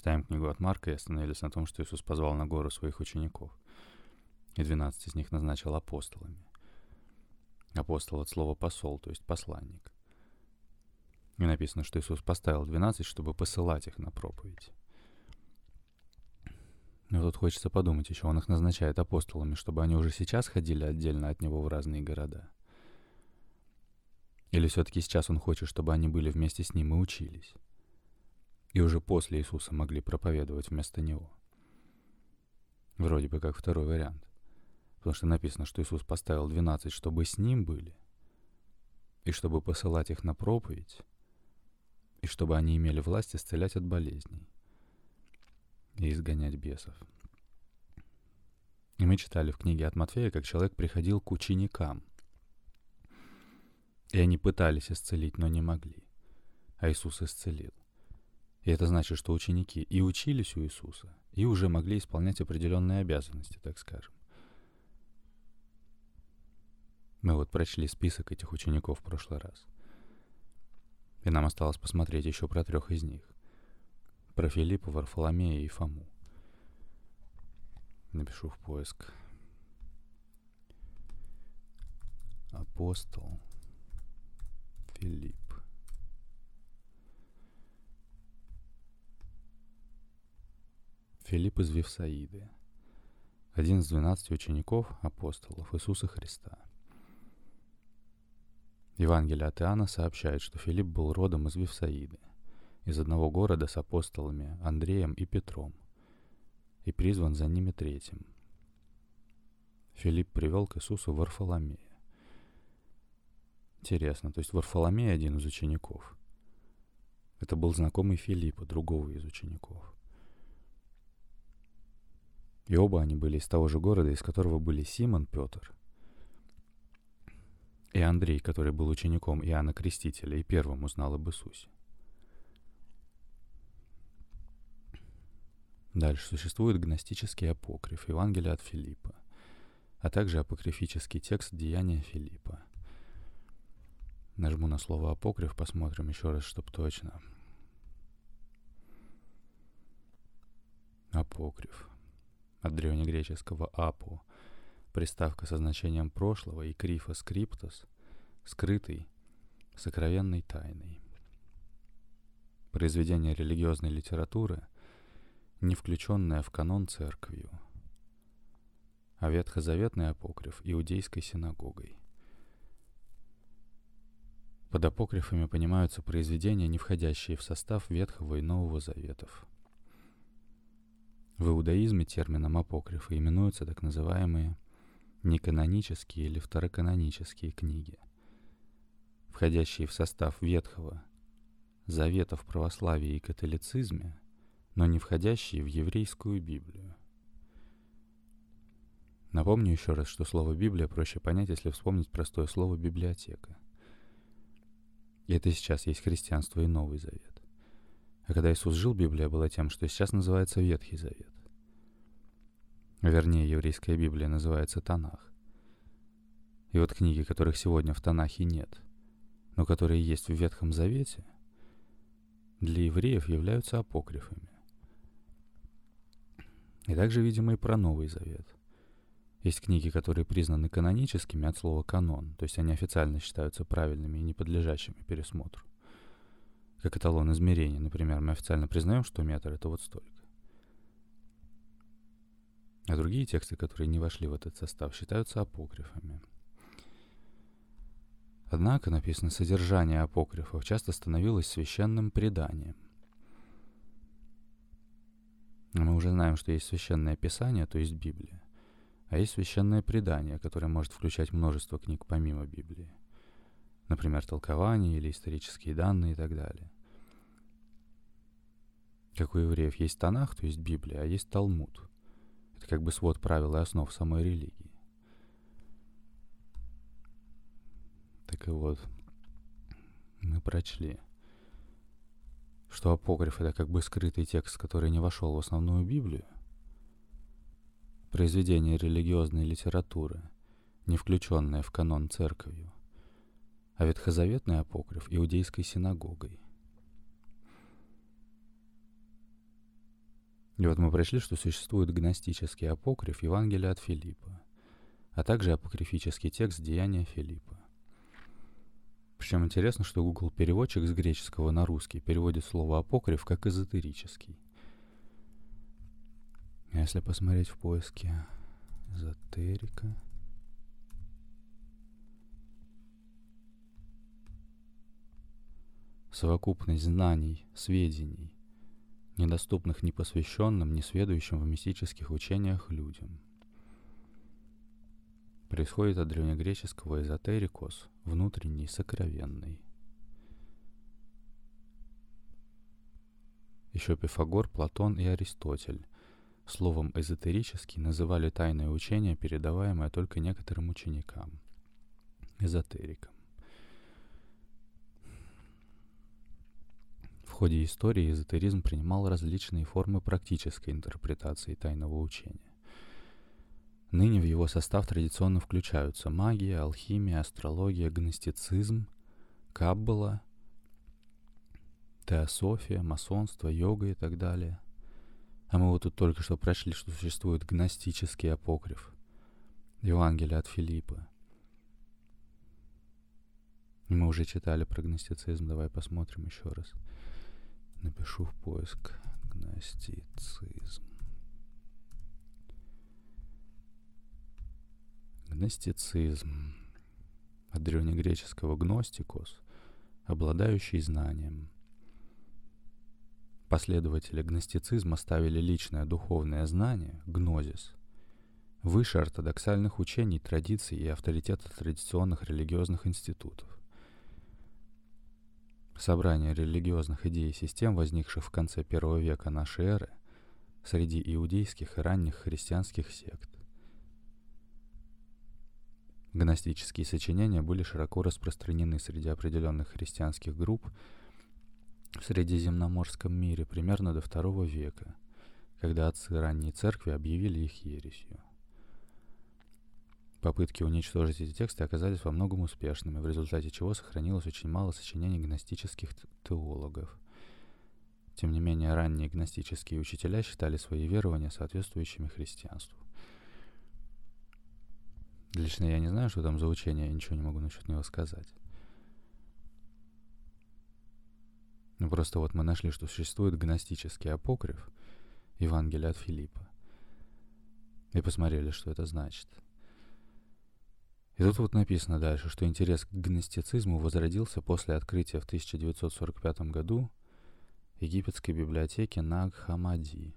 читаем книгу от Марка и остановились на том, что Иисус позвал на гору своих учеников. И 12 из них назначил апостолами. Апостол от слова «посол», то есть «посланник». И написано, что Иисус поставил 12, чтобы посылать их на проповедь. Но тут хочется подумать еще, он их назначает апостолами, чтобы они уже сейчас ходили отдельно от него в разные города. Или все-таки сейчас он хочет, чтобы они были вместе с ним и учились. И уже после Иисуса могли проповедовать вместо него. Вроде бы как второй вариант. Потому что написано, что Иисус поставил 12, чтобы с ним были, и чтобы посылать их на проповедь, и чтобы они имели власть исцелять от болезней и изгонять бесов. И мы читали в книге от Матфея, как человек приходил к ученикам. И они пытались исцелить, но не могли. А Иисус исцелил. И это значит, что ученики и учились у Иисуса, и уже могли исполнять определенные обязанности, так скажем. Мы вот прочли список этих учеников в прошлый раз. И нам осталось посмотреть еще про трех из них про Филиппа, Варфоломея и Фому. Напишу в поиск. Апостол Филипп. Филипп из Вифсаиды. Один из двенадцати учеников апостолов Иисуса Христа. Евангелие от Иоанна сообщает, что Филипп был родом из Вифсаиды – из одного города с апостолами Андреем и Петром, и призван за ними третьим. Филипп привел к Иисусу Варфоломея. Интересно, то есть Варфоломей один из учеников. Это был знакомый Филиппа, другого из учеников. И оба они были из того же города, из которого были Симон, Петр и Андрей, который был учеником Иоанна Крестителя и первым узнал об Иисусе. Дальше существует гностический апокриф Евангелия от Филиппа, а также апокрифический текст Деяния Филиппа. Нажму на слово апокриф, посмотрим еще раз, чтобы точно. Апокриф. От древнегреческого апо. Приставка со значением прошлого и крифа скриптос, скрытый, сокровенной тайной. Произведение религиозной литературы – не включенная в канон церковью, а ветхозаветный апокриф иудейской синагогой. Под апокрифами понимаются произведения, не входящие в состав Ветхого и Нового Заветов. В иудаизме термином апокрифа именуются так называемые неканонические или второканонические книги, входящие в состав Ветхого Завета в православии и католицизме – но не входящие в еврейскую Библию. Напомню еще раз, что слово «Библия» проще понять, если вспомнить простое слово «библиотека». И это сейчас есть христианство и Новый Завет. А когда Иисус жил, Библия была тем, что сейчас называется Ветхий Завет. Вернее, еврейская Библия называется Танах. И вот книги, которых сегодня в Танахе нет, но которые есть в Ветхом Завете, для евреев являются апокрифами. И также, видимо, и про Новый Завет. Есть книги, которые признаны каноническими от слова «канон», то есть они официально считаются правильными и не подлежащими пересмотру. Как эталон измерения, например, мы официально признаем, что метр — это вот столько. А другие тексты, которые не вошли в этот состав, считаются апокрифами. Однако, написано, содержание апокрифов часто становилось священным преданием — мы уже знаем, что есть священное писание, то есть Библия. А есть священное предание, которое может включать множество книг помимо Библии. Например, толкования или исторические данные и так далее. Как у евреев есть Танах, то есть Библия, а есть Талмуд. Это как бы свод правил и основ самой религии. Так и вот, мы прочли – что апокриф — это как бы скрытый текст, который не вошел в основную Библию, произведение религиозной литературы, не включенное в канон церковью, а ветхозаветный апокриф иудейской синагогой. И вот мы пришли, что существует гностический апокриф Евангелия от Филиппа, а также апокрифический текст Деяния Филиппа. Причем интересно, что Google переводчик с греческого на русский переводит слово апокриф как эзотерический. Если посмотреть в поиске эзотерика, совокупность знаний, сведений, недоступных ни посвященным, ни сведущим в мистических учениях людям. Происходит от древнегреческого эзотерикос, внутренний, сокровенный. Еще Пифагор, Платон и Аристотель словом «эзотерический» называли тайное учение, передаваемое только некоторым ученикам, эзотерикам. Ходе истории эзотеризм принимал различные формы практической интерпретации тайного учения. Ныне в его состав традиционно включаются магия, алхимия, астрология, гностицизм, каббала, теософия, масонство, йога и так далее. А мы вот тут только что прошли, что существует гностический апокриф, Евангелие от Филиппа. Мы уже читали про гностицизм, давай посмотрим еще раз. Напишу в поиск гностицизм. Гностицизм. От древнегреческого гностикос, обладающий знанием. Последователи гностицизма ставили личное духовное знание, гнозис, выше ортодоксальных учений, традиций и авторитета традиционных религиозных институтов собрание религиозных идей и систем, возникших в конце первого века нашей эры, среди иудейских и ранних христианских сект. Гностические сочинения были широко распространены среди определенных христианских групп в Средиземноморском мире примерно до II века, когда отцы ранней церкви объявили их ересью. Попытки уничтожить эти тексты оказались во многом успешными, в результате чего сохранилось очень мало сочинений гностических теологов. Тем не менее, ранние гностические учителя считали свои верования соответствующими христианству. Лично я не знаю, что там за учение, я ничего не могу насчет него сказать. Ну просто вот мы нашли, что существует гностический апокриф, Евангелие от Филиппа. И посмотрели, что это значит – и тут вот написано дальше, что интерес к гностицизму возродился после открытия в 1945 году египетской библиотеки Наг-Хамади,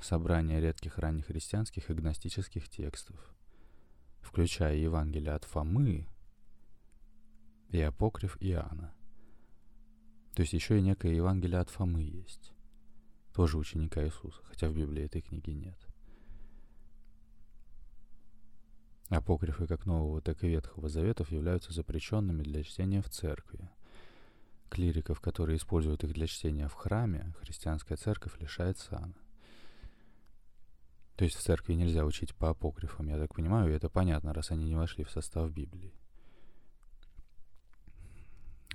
собрания редких ранних христианских и гностических текстов, включая Евангелие от Фомы и апокриф Иоанна. То есть еще и некое Евангелие от Фомы есть, тоже ученика Иисуса, хотя в Библии этой книги нет. Апокрифы как Нового, так и Ветхого Заветов являются запрещенными для чтения в церкви. Клириков, которые используют их для чтения в храме, христианская церковь лишает сана. То есть в церкви нельзя учить по апокрифам, я так понимаю, и это понятно, раз они не вошли в состав Библии.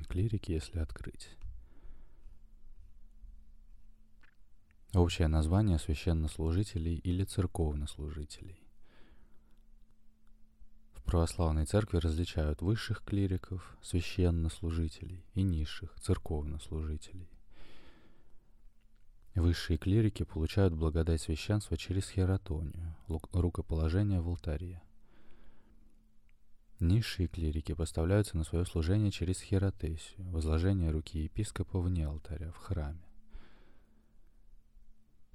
Клирики, если открыть. Общее название священнослужителей или церковнослужителей православной церкви различают высших клириков, священнослужителей и низших церковнослужителей. Высшие клирики получают благодать священства через хератонию, рукоположение в алтаре. Низшие клирики поставляются на свое служение через херотесию, возложение руки епископа вне алтаря, в храме.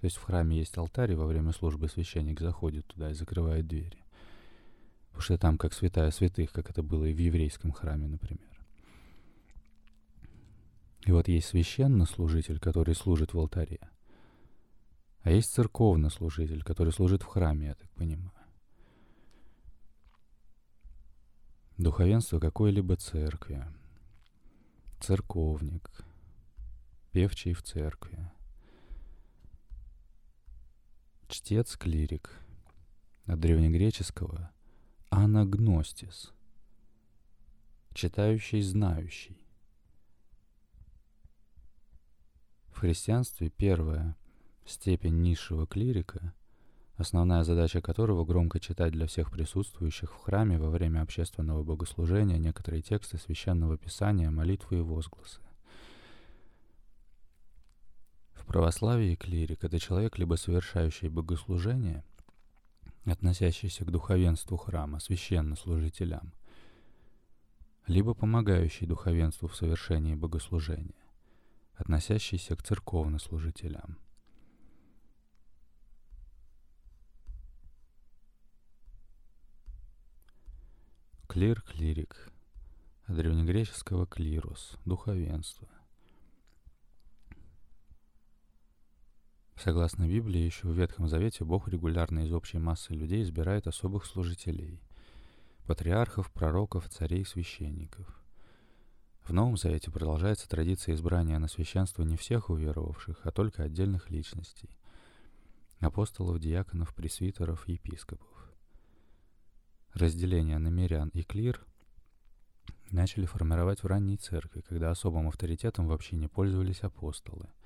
То есть в храме есть алтарь, и во время службы священник заходит туда и закрывает двери. Потому что там как святая святых, как это было и в еврейском храме, например. И вот есть священнослужитель, который служит в алтаре. А есть церковнослужитель, который служит в храме, я так понимаю. Духовенство какой-либо церкви. Церковник. Певчий в церкви. Чтец-клирик. От древнегреческого анагностис, читающий, знающий. В христианстве первое степень низшего клирика, основная задача которого громко читать для всех присутствующих в храме во время общественного богослужения некоторые тексты священного писания, молитвы и возгласы. В православии клирик — это человек, либо совершающий богослужение, относящийся к духовенству храма, священнослужителям, либо помогающий духовенству в совершении богослужения, относящийся к церковнослужителям. Клир, клирик, от древнегреческого клирус, духовенство. Согласно Библии, еще в Ветхом Завете Бог регулярно из общей массы людей избирает особых служителей – патриархов, пророков, царей, священников. В Новом Завете продолжается традиция избрания на священство не всех уверовавших, а только отдельных личностей – апостолов, диаконов, пресвитеров, епископов. Разделение на мирян и клир начали формировать в ранней церкви, когда особым авторитетом вообще не пользовались апостолы –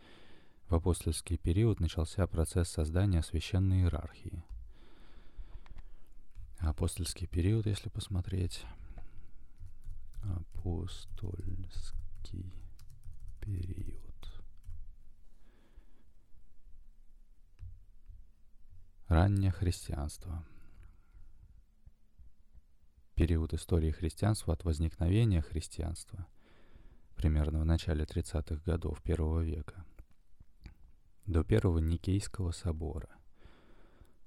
в апостольский период начался процесс создания священной иерархии. Апостольский период, если посмотреть, апостольский период. Раннее христианство. Период истории христианства от возникновения христианства, примерно в начале 30-х годов первого века – до Первого Никейского собора.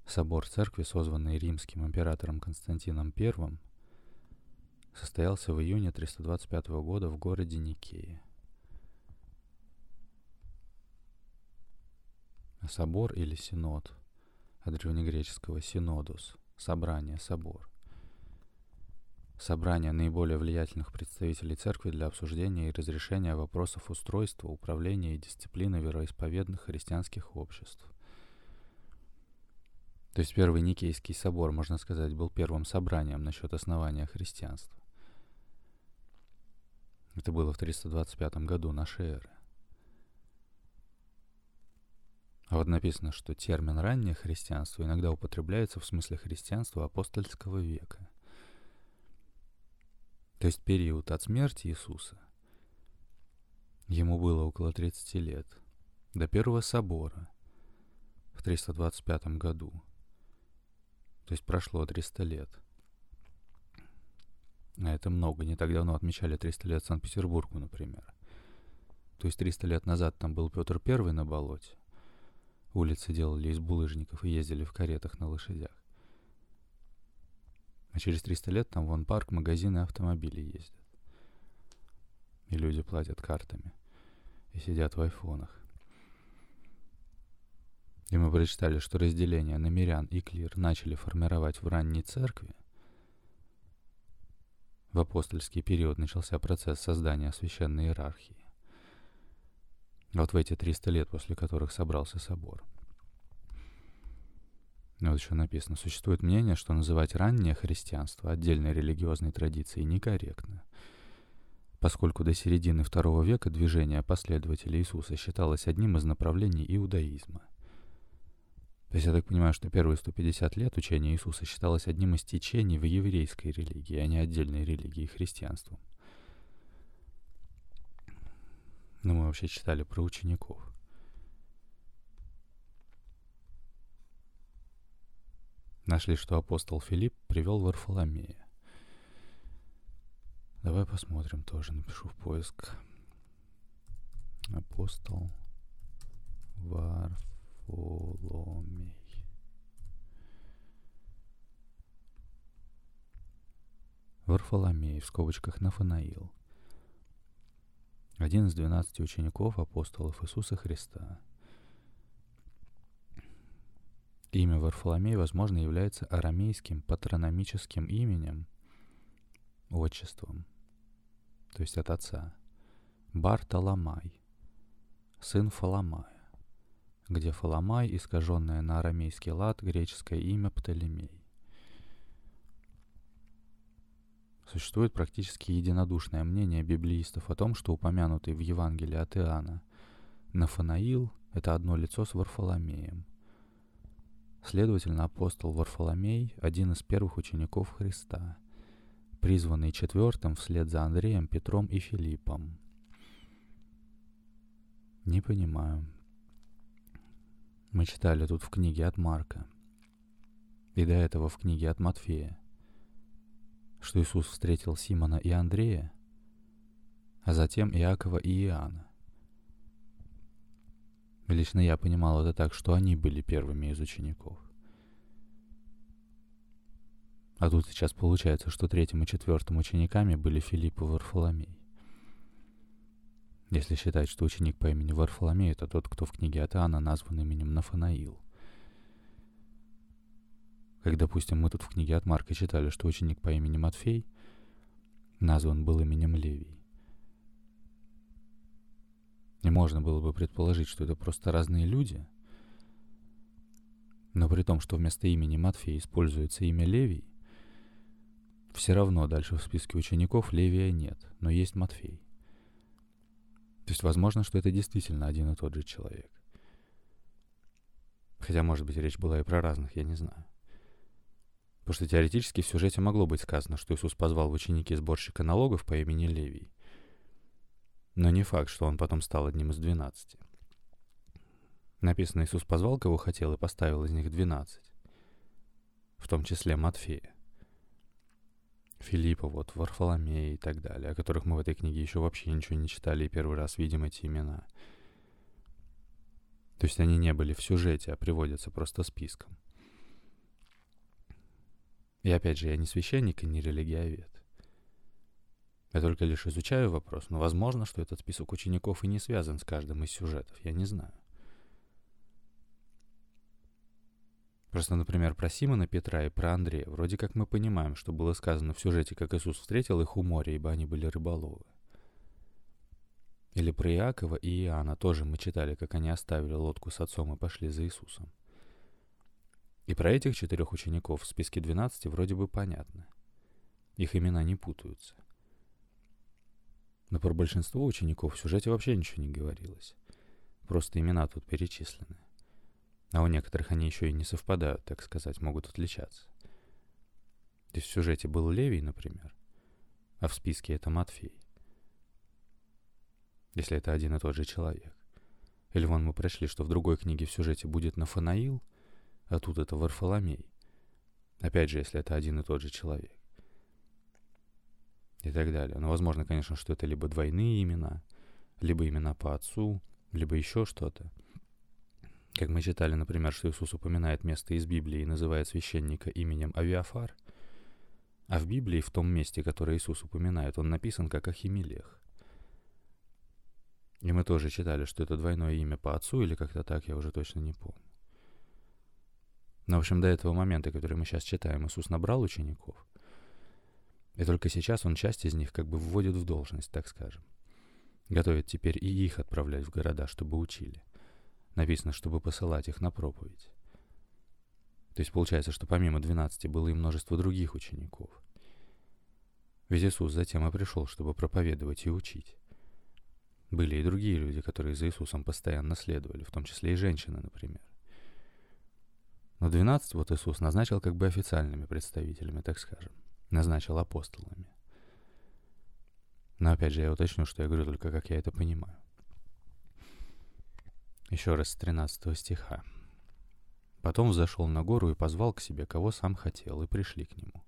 Собор церкви, созванный римским императором Константином I, состоялся в июне 325 года в городе Никее. собор или синод, от древнегреческого «синодус» — собрание, собор — собрание наиболее влиятельных представителей церкви для обсуждения и разрешения вопросов устройства, управления и дисциплины вероисповедных христианских обществ. То есть первый Никейский собор, можно сказать, был первым собранием насчет основания христианства. Это было в 325 году нашей эры. А вот написано, что термин «раннее христианство» иногда употребляется в смысле христианства апостольского века – то есть период от смерти Иисуса. Ему было около 30 лет, до первого собора в 325 году. То есть прошло 300 лет. А это много. Не так давно отмечали 300 лет Санкт-Петербургу, например. То есть 300 лет назад там был Петр Первый на болоте. Улицы делали из булыжников и ездили в каретах на лошадях. А через 300 лет там вон парк, магазины, автомобили ездят. И люди платят картами. И сидят в айфонах. И мы прочитали, что разделение на мирян и клир начали формировать в ранней церкви. В апостольский период начался процесс создания священной иерархии. Вот в эти 300 лет, после которых собрался собор – вот еще написано, существует мнение, что называть раннее христианство отдельной религиозной традицией некорректно, поскольку до середины II века движение последователей Иисуса считалось одним из направлений иудаизма. То есть я так понимаю, что первые 150 лет учение Иисуса считалось одним из течений в еврейской религии, а не отдельной религии христианством. Но мы вообще читали про учеников. Нашли, что апостол Филипп привел Варфоломея. Давай посмотрим тоже, напишу в поиск. Апостол Варфоломей. Варфоломей, в скобочках Нафанаил. Один из двенадцати учеников апостолов Иисуса Христа – Имя Варфоломей, возможно, является арамейским патрономическим именем, отчеством, то есть от отца. Бартоломай, сын Фоломая, где Фоломай, искаженное на арамейский лад, греческое имя Птолемей. Существует практически единодушное мнение библеистов о том, что упомянутый в Евангелии от Иоанна Нафанаил –— это одно лицо с Варфоломеем. Следовательно, апостол Варфоломей — один из первых учеников Христа, призванный четвертым вслед за Андреем, Петром и Филиппом. Не понимаю. Мы читали тут в книге от Марка, и до этого в книге от Матфея, что Иисус встретил Симона и Андрея, а затем Иакова и Иоанна. Лично я понимал это так, что они были первыми из учеников. А тут сейчас получается, что третьим и четвертым учениками были Филипп и Варфоломей. Если считать, что ученик по имени Варфоломей — это тот, кто в книге от назван именем Нафанаил. Как, допустим, мы тут в книге от Марка читали, что ученик по имени Матфей назван был именем Левий. И можно было бы предположить, что это просто разные люди. Но при том, что вместо имени Матфей используется имя Левий, все равно дальше в списке учеников Левия нет, но есть Матфей. То есть возможно, что это действительно один и тот же человек. Хотя, может быть, речь была и про разных, я не знаю. Потому что теоретически в сюжете могло быть сказано, что Иисус позвал в ученики сборщика налогов по имени Левий. Но не факт, что он потом стал одним из двенадцати. Написано, Иисус позвал, кого хотел, и поставил из них двенадцать. В том числе Матфея. Филиппа, вот, Варфоломея и так далее, о которых мы в этой книге еще вообще ничего не читали и первый раз видим эти имена. То есть они не были в сюжете, а приводятся просто списком. И опять же, я не священник и не религиовед. Я только лишь изучаю вопрос, но возможно, что этот список учеников и не связан с каждым из сюжетов, я не знаю. Просто, например, про Симона Петра и про Андрея. Вроде как мы понимаем, что было сказано в сюжете, как Иисус встретил их у моря, ибо они были рыболовы. Или про Иакова и Иоанна тоже мы читали, как они оставили лодку с отцом и пошли за Иисусом. И про этих четырех учеников в списке 12 вроде бы понятно. Их имена не путаются. Но про большинство учеников в сюжете вообще ничего не говорилось. Просто имена тут перечислены. А у некоторых они еще и не совпадают, так сказать, могут отличаться. То есть в сюжете был Левий, например, а в списке это Матфей. Если это один и тот же человек. Или вон мы прочли, что в другой книге в сюжете будет Нафанаил, а тут это Варфоломей. Опять же, если это один и тот же человек и так далее. Но возможно, конечно, что это либо двойные имена, либо имена по отцу, либо еще что-то. Как мы читали, например, что Иисус упоминает место из Библии и называет священника именем Авиафар, а в Библии, в том месте, которое Иисус упоминает, он написан как Ахимелех. И мы тоже читали, что это двойное имя по отцу или как-то так, я уже точно не помню. Но, в общем, до этого момента, который мы сейчас читаем, Иисус набрал учеников — и только сейчас он часть из них как бы вводит в должность, так скажем. Готовит теперь и их отправлять в города, чтобы учили. Написано, чтобы посылать их на проповедь. То есть получается, что помимо 12 было и множество других учеников. Ведь Иисус затем и пришел, чтобы проповедовать и учить. Были и другие люди, которые за Иисусом постоянно следовали, в том числе и женщины, например. Но 12 вот Иисус назначил как бы официальными представителями, так скажем назначил апостолами. Но опять же, я уточню, что я говорю только как я это понимаю. Еще раз с 13 стиха. Потом взошел на гору и позвал к себе, кого сам хотел, и пришли к нему.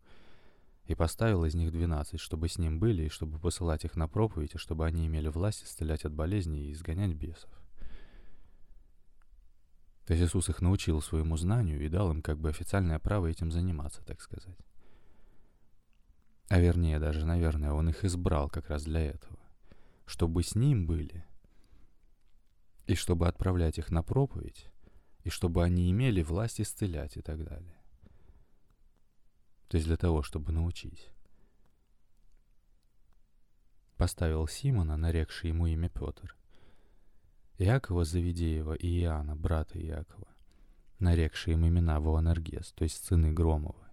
И поставил из них двенадцать, чтобы с ним были, и чтобы посылать их на проповедь, и чтобы они имели власть исцелять от болезней и изгонять бесов. То есть Иисус их научил своему знанию и дал им как бы официальное право этим заниматься, так сказать. А вернее, даже, наверное, он их избрал как раз для этого. Чтобы с ним были. И чтобы отправлять их на проповедь. И чтобы они имели власть исцелять и так далее. То есть для того, чтобы научить. Поставил Симона, нарекший ему имя Петр. Иакова Завидеева и Иоанна, брата Иакова, нарекшие им имена Воанергес, то есть сыны Громова.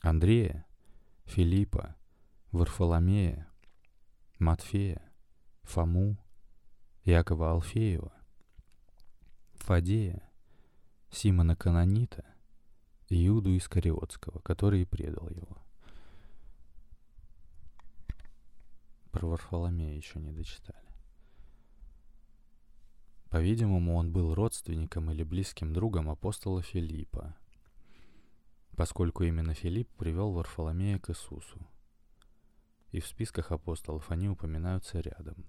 Андрея, Филиппа, Варфоломея, Матфея, Фому, Якова Алфеева, Фадея, Симона Канонита Иуду Искариотского, который и предал его. Про Варфоломея еще не дочитали. По-видимому, он был родственником или близким другом апостола Филиппа, поскольку именно Филипп привел Варфоломея к Иисусу. И в списках апостолов они упоминаются рядом.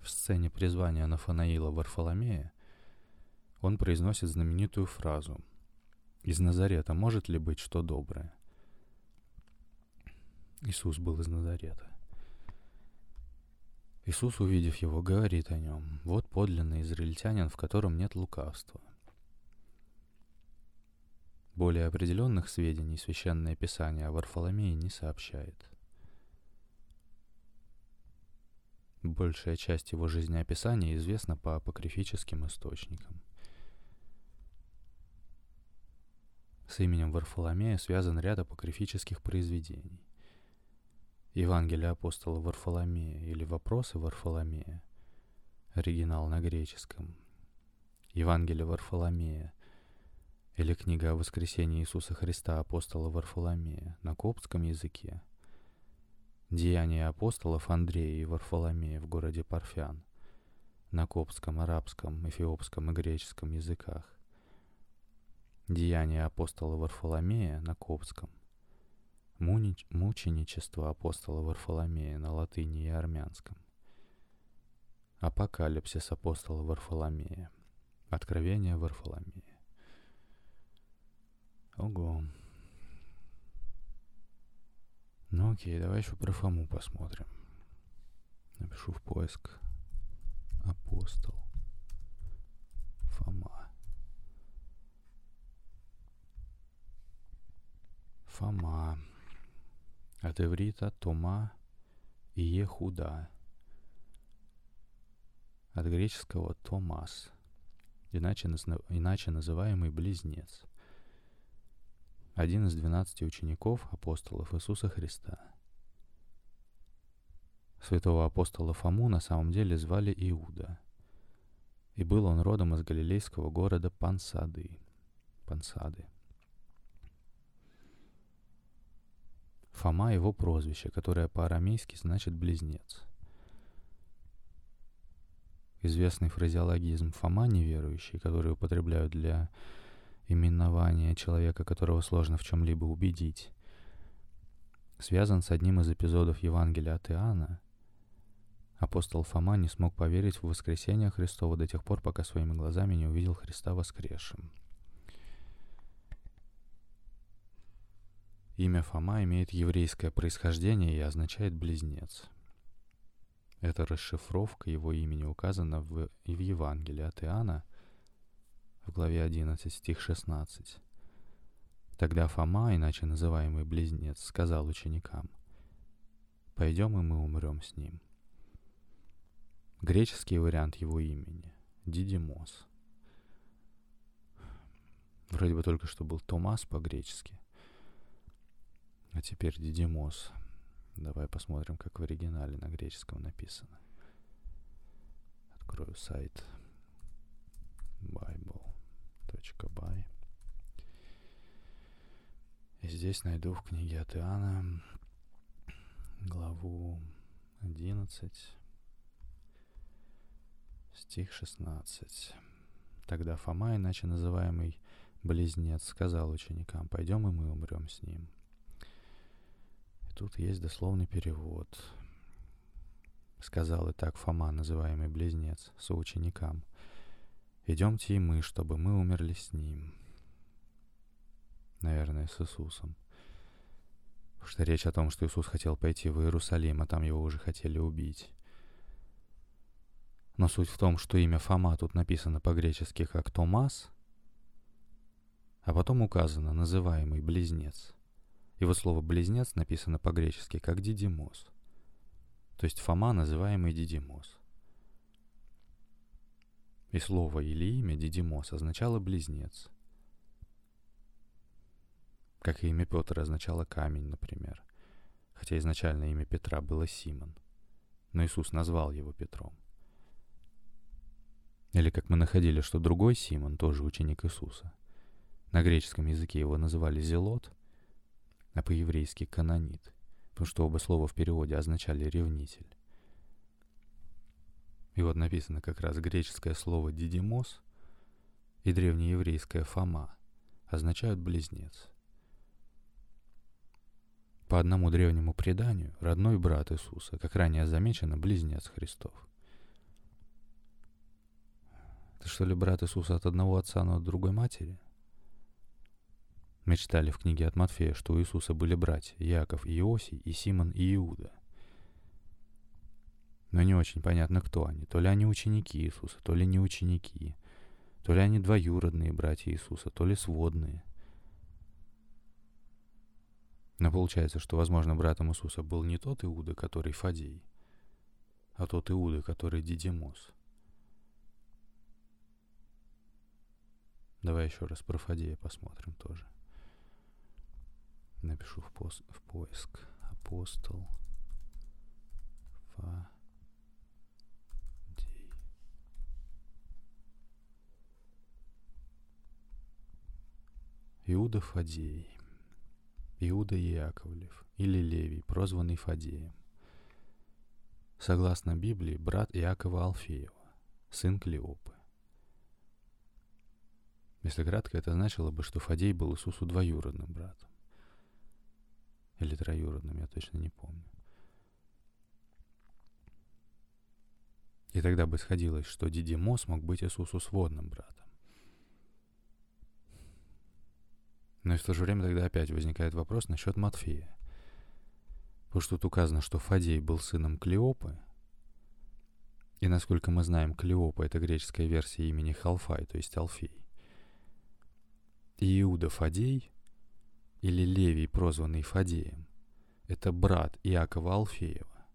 В сцене призвания Нафанаила Варфоломея он произносит знаменитую фразу «Из Назарета может ли быть что доброе?» Иисус был из Назарета. Иисус, увидев его, говорит о нем, «Вот подлинный израильтянин, в котором нет лукавства». Более определенных сведений Священное Писание о Варфоломее не сообщает. Большая часть его жизнеописания известна по апокрифическим источникам. С именем Варфоломея связан ряд апокрифических произведений. Евангелие апостола Варфоломея или Вопросы Варфоломея, оригинал на греческом, Евангелие Варфоломея или книга о воскресении Иисуса Христа апостола Варфоломея на коптском языке, Деяния апостолов Андрея и Варфоломея в городе Парфян на коптском, арабском, эфиопском и греческом языках, Деяния апостола Варфоломея на коптском – мученичество апостола Варфоломея на латыни и армянском. Апокалипсис апостола Варфоломея. Откровение Варфоломея. Ого. Ну окей, давай еще про Фому посмотрим. Напишу в поиск апостол Фома. Фома. От иврита Тома и Ехуда. От греческого Томас, иначе, иначе называемый Близнец. Один из двенадцати учеников апостолов Иисуса Христа. Святого апостола Фому на самом деле звали Иуда. И был он родом из галилейского города Пансады. Пансады. Фома — его прозвище, которое по-арамейски значит «близнец». Известный фразеологизм «Фома неверующий», который употребляют для именования человека, которого сложно в чем-либо убедить, связан с одним из эпизодов Евангелия от Иоанна. Апостол Фома не смог поверить в воскресение Христова до тех пор, пока своими глазами не увидел Христа воскресшим. Имя Фома имеет еврейское происхождение и означает «близнец». Эта расшифровка его имени указана в, в Евангелии от Иоанна в главе 11, стих 16. Тогда Фома, иначе называемый близнец, сказал ученикам, «Пойдем, и мы умрем с ним». Греческий вариант его имени – Дидимос. Вроде бы только что был Томас по-гречески. А теперь Дидимос. Давай посмотрим, как в оригинале на греческом написано. Открою сайт bible.by. И здесь найду в книге от Иоанна главу 11, стих 16. Тогда Фома, иначе называемый Близнец, сказал ученикам, пойдем и мы умрем с ним. Тут есть дословный перевод. Сказал и так Фома, называемый близнец, соученикам. Идемте и мы, чтобы мы умерли с ним. Наверное, с Иисусом. Потому что речь о том, что Иисус хотел пойти в Иерусалим, а там его уже хотели убить. Но суть в том, что имя Фома тут написано по-гречески как Томас, а потом указано называемый близнец. Его слово «близнец» написано по-гречески как «дидимос», то есть Фома, называемый Дидимос. И слово или имя Дидимос означало «близнец», как и имя Петра означало «камень», например, хотя изначально имя Петра было Симон, но Иисус назвал его Петром. Или как мы находили, что другой Симон, тоже ученик Иисуса. На греческом языке его называли Зелот, а по-еврейски Канонит, потому что оба слова в переводе означали «ревнитель». И вот написано как раз греческое слово «дидимос» и древнееврейское «фома» означают «близнец». По одному древнему преданию, родной брат Иисуса, как ранее замечено, близнец Христов. Это что ли брат Иисуса от одного отца, но от другой матери? Мы читали в книге от Матфея, что у Иисуса были братья Яков и Иосий, и Симон и Иуда. Но не очень понятно, кто они. То ли они ученики Иисуса, то ли не ученики. То ли они двоюродные братья Иисуса, то ли сводные – но получается, что, возможно, братом Иисуса был не тот Иуда, который Фадей, а тот Иуда, который Дидимос. Давай еще раз про Фадея посмотрим тоже. Напишу в, пост, в поиск. Апостол Фадей. Иуда Фадей. Иуда Яковлев или Левий, прозванный Фадеем. Согласно Библии, брат Иакова Алфеева, сын Клеопы. Если кратко, это значило бы, что Фадей был Иисусу двоюродным братом. Или троюродным, я точно не помню. И тогда бы сходилось, что Дидимос мог быть Иисусу сводным братом. Но и в то же время тогда опять возникает вопрос насчет Матфея. Потому что тут указано, что Фадей был сыном Клеопы. И насколько мы знаем, Клеопа — это греческая версия имени Халфай, то есть Алфей. И Иуда Фадей, или Левий, прозванный Фадеем, это брат Иакова Алфеева.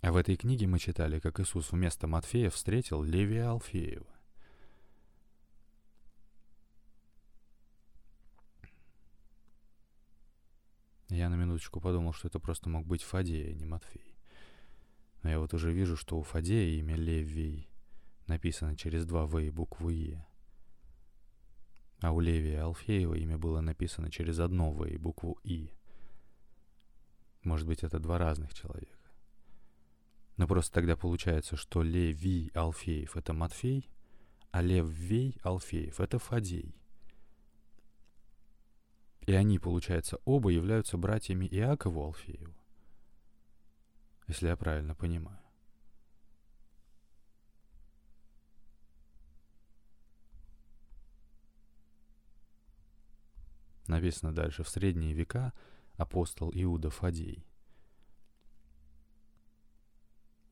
А в этой книге мы читали, как Иисус вместо Матфея встретил Левия Алфеева. Я на минуточку подумал, что это просто мог быть Фадея, а не Матфей. Но я вот уже вижу, что у Фадея имя Левий написано через два В и букву Е. А у Левия Алфеева имя было написано через одно В и букву И. Может быть, это два разных человека. Но просто тогда получается, что Левий Алфеев — это Матфей, а Леввей Алфеев — это Фадей. И они, получается, оба являются братьями Иакову Алфееву. Если я правильно понимаю. Написано дальше, в средние века апостол Иуда Фадей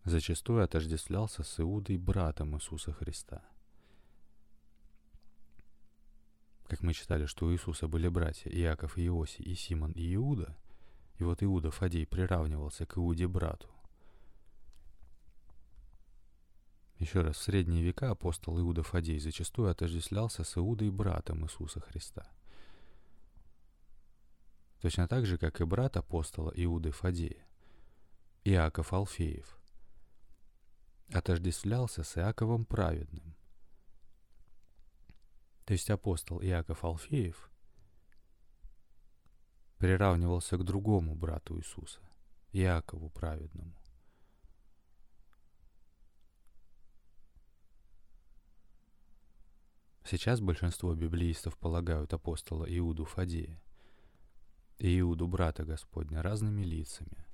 зачастую отождествлялся с Иудой братом Иисуса Христа – как мы читали, что у Иисуса были братья Иаков и Иосий, и Симон и Иуда, и вот Иуда Фадей приравнивался к Иуде брату. Еще раз, в средние века апостол Иуда Фадей зачастую отождествлялся с Иудой братом Иисуса Христа. Точно так же, как и брат апостола Иуды Фадея, Иаков Алфеев, отождествлялся с Иаковом Праведным, то есть апостол Иаков Алфеев, приравнивался к другому брату Иисуса, Иакову праведному. Сейчас большинство библеистов полагают апостола Иуду Фадея и Иуду брата Господня разными лицами.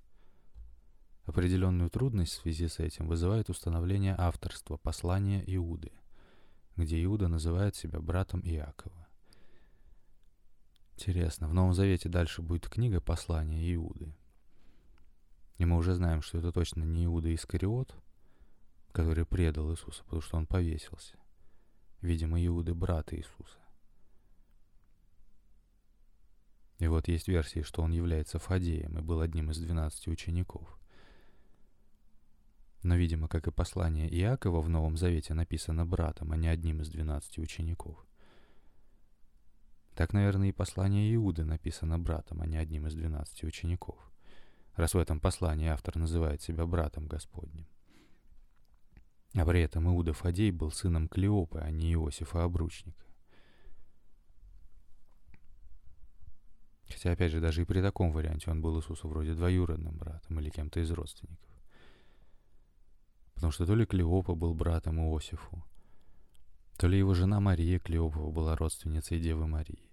Определенную трудность в связи с этим вызывает установление авторства послания Иуды – где Иуда называет себя братом Иакова. Интересно, в Новом Завете дальше будет книга послания Иуды. И мы уже знаем, что это точно не Иуда Искариот, который предал Иисуса, потому что он повесился. Видимо, Иуды брат Иисуса. И вот есть версии, что он является Фадеем и был одним из двенадцати учеников. Но, видимо, как и послание Иакова в Новом Завете написано братом, а не одним из двенадцати учеников. Так, наверное, и послание Иуды написано братом, а не одним из двенадцати учеников. Раз в этом послании автор называет себя братом Господним. А при этом Иуда Фадей был сыном Клеопы, а не Иосифа Обручника. Хотя, опять же, даже и при таком варианте он был Иисусу вроде двоюродным братом или кем-то из родственников. Потому что то ли Клеопа был братом Иосифу, то ли его жена Мария Клеопова была родственницей Девы Марии.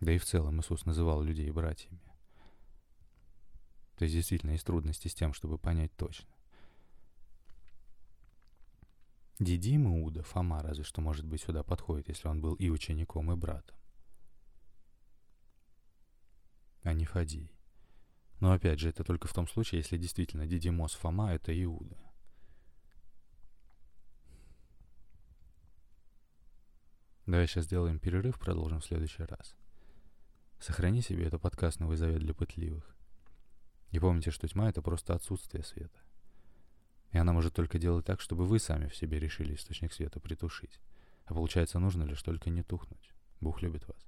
Да и в целом Иисус называл людей братьями. То есть действительно есть трудности с тем, чтобы понять точно. Дидим Иуда, Фома разве что, может быть, сюда подходит, если он был и учеником, и братом. А не Фадей. Но опять же, это только в том случае, если действительно Дидимос Фома — это Иуда. Давай сейчас сделаем перерыв, продолжим в следующий раз. Сохрани себе это подкаст «Новый завет для пытливых». И помните, что тьма — это просто отсутствие света. И она может только делать так, чтобы вы сами в себе решили источник света притушить. А получается, нужно лишь только не тухнуть. Бог любит вас.